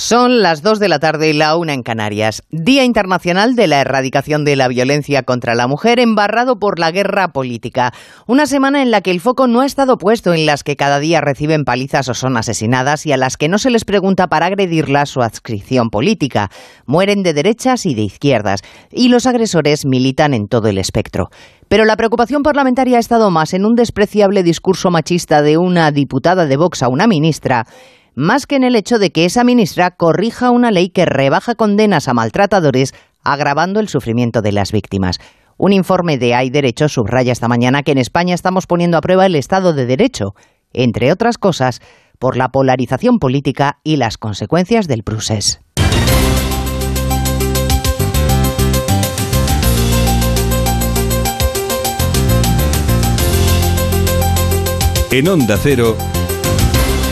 Son las 2 de la tarde y la una en Canarias. Día Internacional de la Erradicación de la Violencia contra la Mujer embarrado por la guerra política. Una semana en la que el foco no ha estado puesto en las que cada día reciben palizas o son asesinadas y a las que no se les pregunta para agredirlas su adscripción política. Mueren de derechas y de izquierdas y los agresores militan en todo el espectro. Pero la preocupación parlamentaria ha estado más en un despreciable discurso machista de una diputada de Vox a una ministra más que en el hecho de que esa ministra corrija una ley que rebaja condenas a maltratadores, agravando el sufrimiento de las víctimas. Un informe de Hay Derecho subraya esta mañana que en España estamos poniendo a prueba el Estado de Derecho, entre otras cosas, por la polarización política y las consecuencias del procés. En Onda Cero.